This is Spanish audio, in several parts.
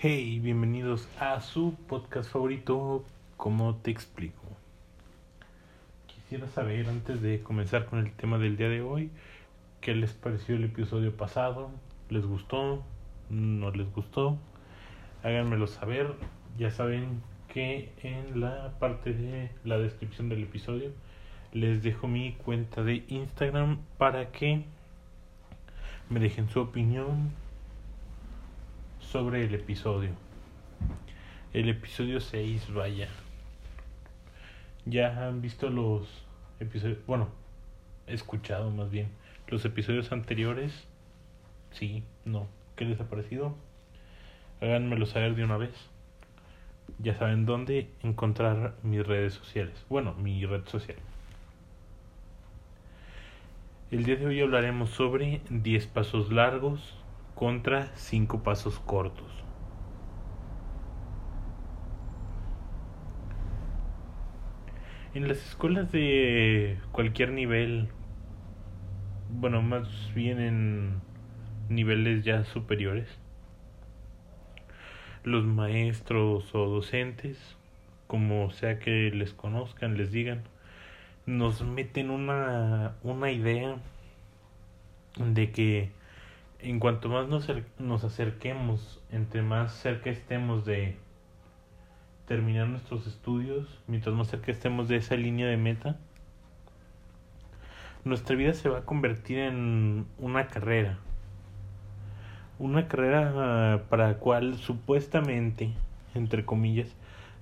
Hey, bienvenidos a su podcast favorito, ¿Cómo te explico? Quisiera saber antes de comenzar con el tema del día de hoy, ¿qué les pareció el episodio pasado? ¿Les gustó? ¿No les gustó? Háganmelo saber. Ya saben que en la parte de la descripción del episodio les dejo mi cuenta de Instagram para que me dejen su opinión sobre el episodio. El episodio 6, vaya. Ya han visto los episodios, bueno, escuchado más bien los episodios anteriores. Sí, no. ¿Qué les ha parecido? Háganmelo saber de una vez. Ya saben dónde encontrar mis redes sociales. Bueno, mi red social. El día de hoy hablaremos sobre 10 pasos largos contra 5 pasos cortos. En las escuelas de cualquier nivel, bueno, más bien en niveles ya superiores, los maestros o docentes, como sea que les conozcan, les digan, nos meten una, una idea de que en cuanto más nos, nos acerquemos, entre más cerca estemos de terminar nuestros estudios, mientras más cerca estemos de esa línea de meta, nuestra vida se va a convertir en una carrera. Una carrera para la cual supuestamente, entre comillas,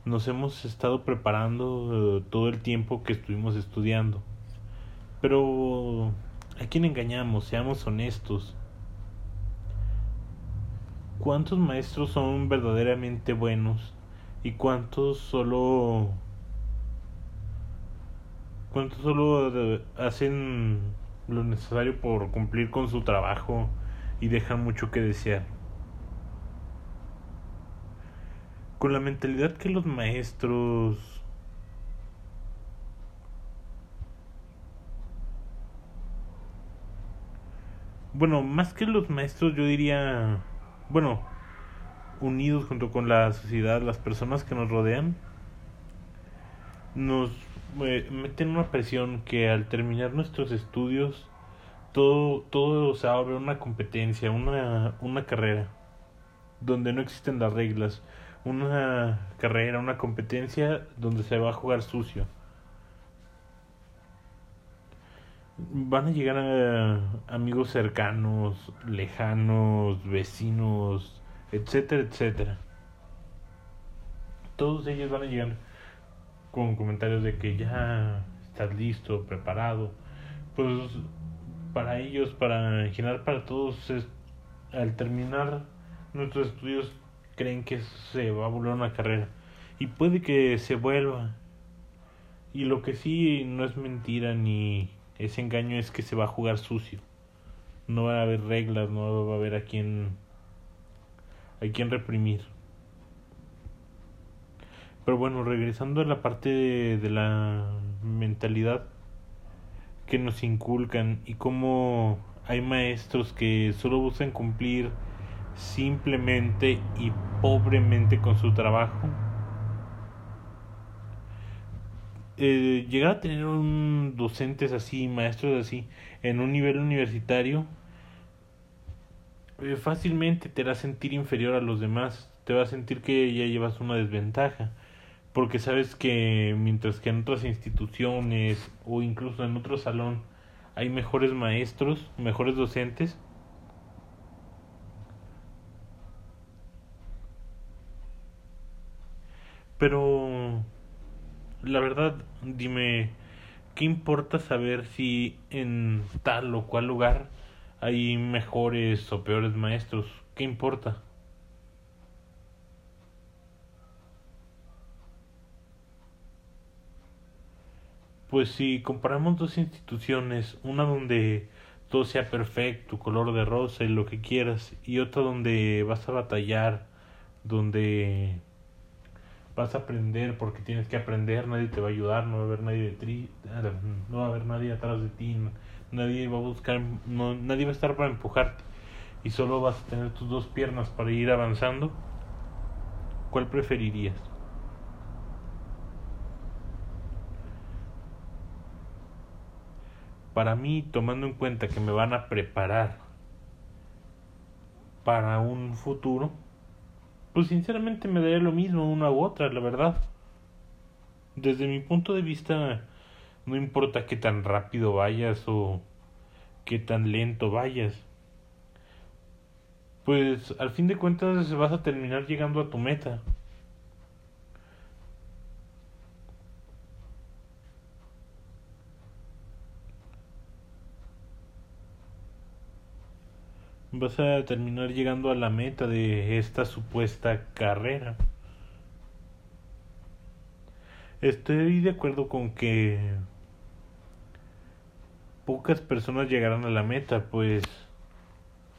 nos hemos estado preparando eh, todo el tiempo que estuvimos estudiando. Pero a quién engañamos, seamos honestos. ¿Cuántos maestros son verdaderamente buenos y cuántos solo cuántos solo hacen lo necesario por cumplir con su trabajo y dejan mucho que desear? con la mentalidad que los maestros bueno, más que los maestros yo diría, bueno, unidos junto con la sociedad, las personas que nos rodean, nos eh, meten una presión que al terminar nuestros estudios todo, todo se abre una competencia, una, una carrera, donde no existen las reglas, una carrera, una competencia donde se va a jugar sucio. Van a llegar a amigos cercanos, lejanos, vecinos, etcétera, etcétera. Todos ellos van a llegar con comentarios de que ya estás listo, preparado. Pues para ellos, para en general para todos, es, al terminar nuestros estudios creen que se va a volver una carrera. Y puede que se vuelva. Y lo que sí no es mentira ni ese engaño es que se va a jugar sucio. No va a haber reglas, no va a haber a quien a quien reprimir. Pero bueno, regresando a la parte de, de la mentalidad que nos inculcan y cómo hay maestros que solo buscan cumplir simplemente y pobremente con su trabajo. Eh, llegar a tener un docentes así, maestros así, en un nivel universitario, eh, fácilmente te hará sentir inferior a los demás, te va a sentir que ya llevas una desventaja, porque sabes que mientras que en otras instituciones o incluso en otro salón hay mejores maestros, mejores docentes, Pero la verdad, dime, ¿qué importa saber si en tal o cual lugar hay mejores o peores maestros? ¿Qué importa? Pues si comparamos dos instituciones, una donde todo sea perfecto, color de rosa y lo que quieras, y otra donde vas a batallar, donde vas a aprender porque tienes que aprender, nadie te va a ayudar, no va a haber nadie de tri, no va a haber nadie atrás de ti, nadie va a buscar, no, nadie va a estar para empujarte y solo vas a tener tus dos piernas para ir avanzando. ¿Cuál preferirías? Para mí, tomando en cuenta que me van a preparar para un futuro, pues sinceramente me daría lo mismo una u otra, la verdad. Desde mi punto de vista, no importa qué tan rápido vayas o qué tan lento vayas. Pues al fin de cuentas vas a terminar llegando a tu meta. Vas a terminar llegando a la meta de esta supuesta carrera. Estoy de acuerdo con que pocas personas llegarán a la meta, pues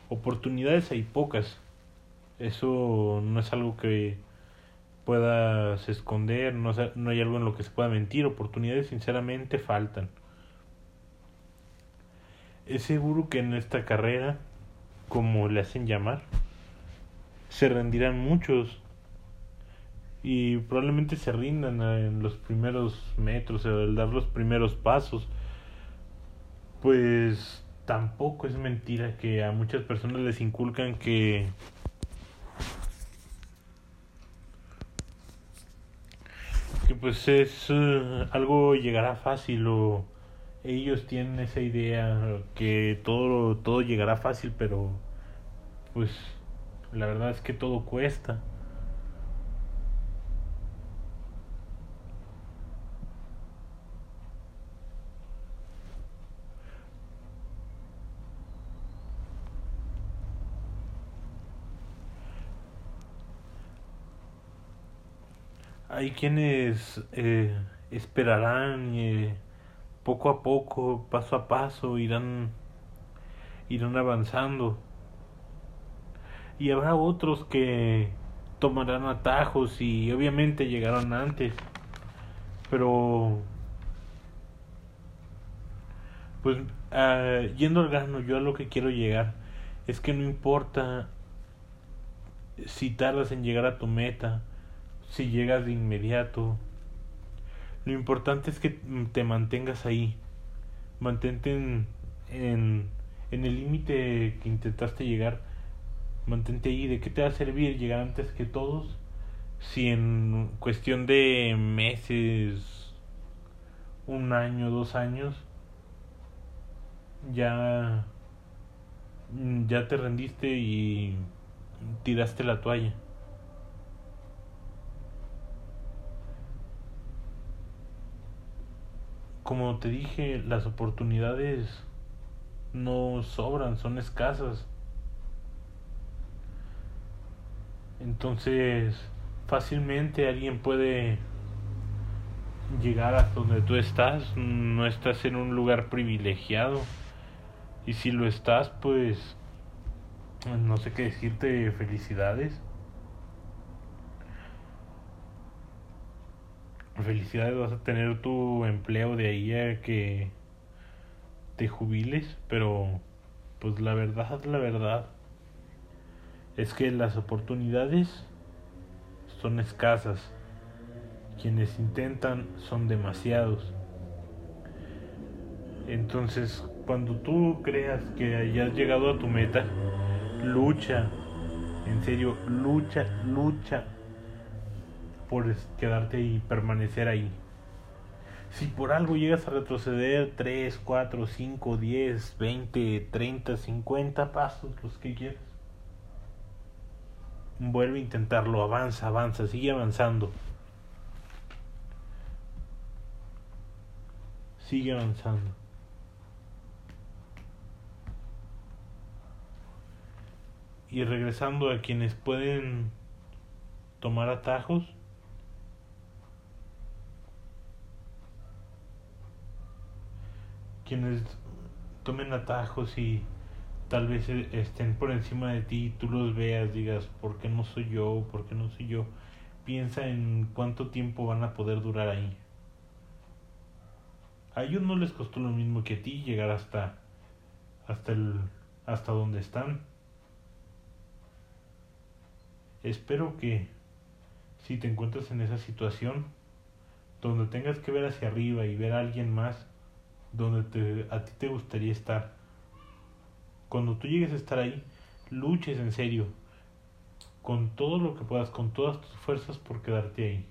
oportunidades hay pocas. Eso no es algo que puedas esconder, no, no hay algo en lo que se pueda mentir, oportunidades sinceramente faltan. Es seguro que en esta carrera como le hacen llamar, se rendirán muchos y probablemente se rindan en los primeros metros, al dar los primeros pasos. Pues tampoco es mentira que a muchas personas les inculcan que que pues es eh, algo llegará fácil o ellos tienen esa idea que todo, todo llegará fácil, pero pues la verdad es que todo cuesta. Hay quienes eh, esperarán eh, poco a poco, paso a paso, irán, irán avanzando. Y habrá otros que tomarán atajos y obviamente llegarán antes. Pero, pues, ah, yendo al grano, yo a lo que quiero llegar es que no importa si tardas en llegar a tu meta, si llegas de inmediato, lo importante es que te mantengas ahí. Mantente en, en, el límite que intentaste llegar. Mantente ahí. ¿De qué te va a servir llegar antes que todos? Si en cuestión de meses, un año, dos años, ya, ya te rendiste y tiraste la toalla. Como te dije, las oportunidades no sobran, son escasas. Entonces, fácilmente alguien puede llegar hasta donde tú estás, no estás en un lugar privilegiado. Y si lo estás, pues no sé qué decirte, felicidades. Felicidades vas a tener tu empleo de ahí a que te jubiles, pero pues la verdad, la verdad es que las oportunidades son escasas. Quienes intentan son demasiados. Entonces, cuando tú creas que hayas llegado a tu meta, lucha, en serio, lucha, lucha, por quedarte y permanecer ahí. Si por algo llegas a retroceder 3, 4, 5, 10, 20, 30, 50 pasos, los que quieras, vuelve a intentarlo, avanza, avanza, sigue avanzando. Sigue avanzando. Y regresando a quienes pueden tomar atajos, quienes tomen atajos y tal vez e, estén por encima de ti, tú los veas, digas, ¿por qué no soy yo? ¿Por qué no soy yo? Piensa en cuánto tiempo van a poder durar ahí. A ellos no les costó lo mismo que a ti llegar hasta hasta el hasta donde están. Espero que si te encuentras en esa situación donde tengas que ver hacia arriba y ver a alguien más donde te, a ti te gustaría estar. Cuando tú llegues a estar ahí, luches en serio, con todo lo que puedas, con todas tus fuerzas por quedarte ahí.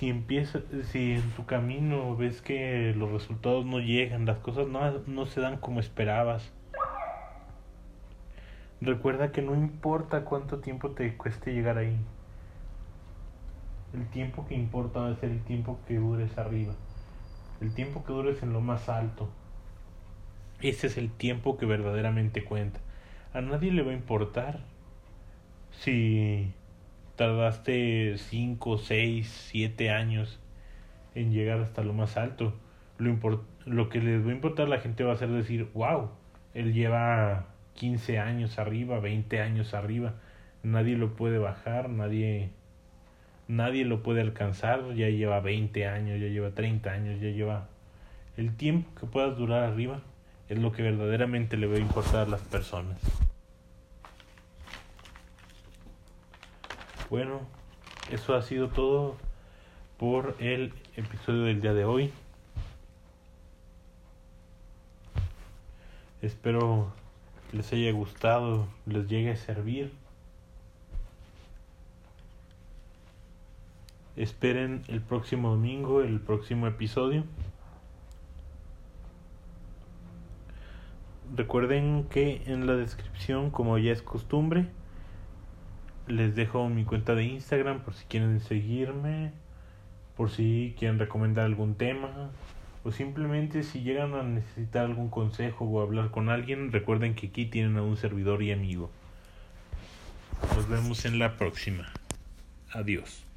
si empieza, si en tu camino ves que los resultados no llegan, las cosas no, no se dan como esperabas, recuerda que no importa cuánto tiempo te cueste llegar ahí. El tiempo que importa va a ser el tiempo que dures arriba. El tiempo que dures en lo más alto. Ese es el tiempo que verdaderamente cuenta. A nadie le va a importar si tardaste 5, 6, 7 años en llegar hasta lo más alto. Lo, lo que les va a importar a la gente va a ser decir, wow, él lleva 15 años arriba, 20 años arriba, nadie lo puede bajar, nadie, nadie lo puede alcanzar, ya lleva 20 años, ya lleva 30 años, ya lleva el tiempo que puedas durar arriba es lo que verdaderamente le va a importar a las personas. Bueno, eso ha sido todo por el episodio del día de hoy. Espero les haya gustado, les llegue a servir. Esperen el próximo domingo, el próximo episodio. Recuerden que en la descripción, como ya es costumbre, les dejo mi cuenta de Instagram por si quieren seguirme, por si quieren recomendar algún tema o simplemente si llegan a necesitar algún consejo o hablar con alguien, recuerden que aquí tienen a un servidor y amigo. Nos vemos en la próxima. Adiós.